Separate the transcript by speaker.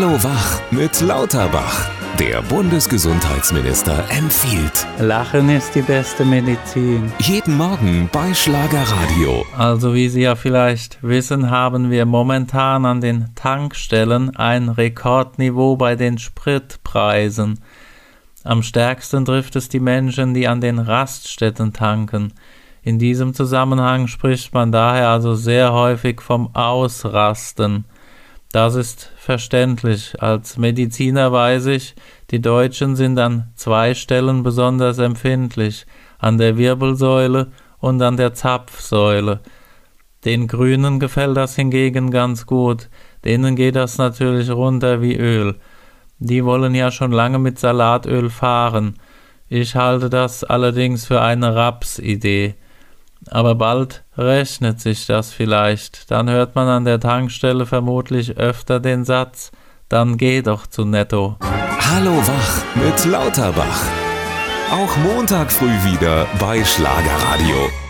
Speaker 1: Hallo Wach mit Lauterbach. Der Bundesgesundheitsminister empfiehlt.
Speaker 2: Lachen ist die beste Medizin.
Speaker 1: Jeden Morgen bei Schlagerradio.
Speaker 2: Also wie Sie ja vielleicht wissen, haben wir momentan an den Tankstellen ein Rekordniveau bei den Spritpreisen. Am stärksten trifft es die Menschen, die an den Raststätten tanken. In diesem Zusammenhang spricht man daher also sehr häufig vom Ausrasten. Das ist verständlich. Als Mediziner weiß ich, die Deutschen sind an zwei Stellen besonders empfindlich, an der Wirbelsäule und an der Zapfsäule. Den Grünen gefällt das hingegen ganz gut, denen geht das natürlich runter wie Öl. Die wollen ja schon lange mit Salatöl fahren. Ich halte das allerdings für eine Rapsidee. Aber bald rechnet sich das vielleicht. Dann hört man an der Tankstelle vermutlich öfter den Satz, dann geh doch zu Netto.
Speaker 1: Hallo Wach mit Lauterbach. Auch Montag früh wieder bei Schlagerradio.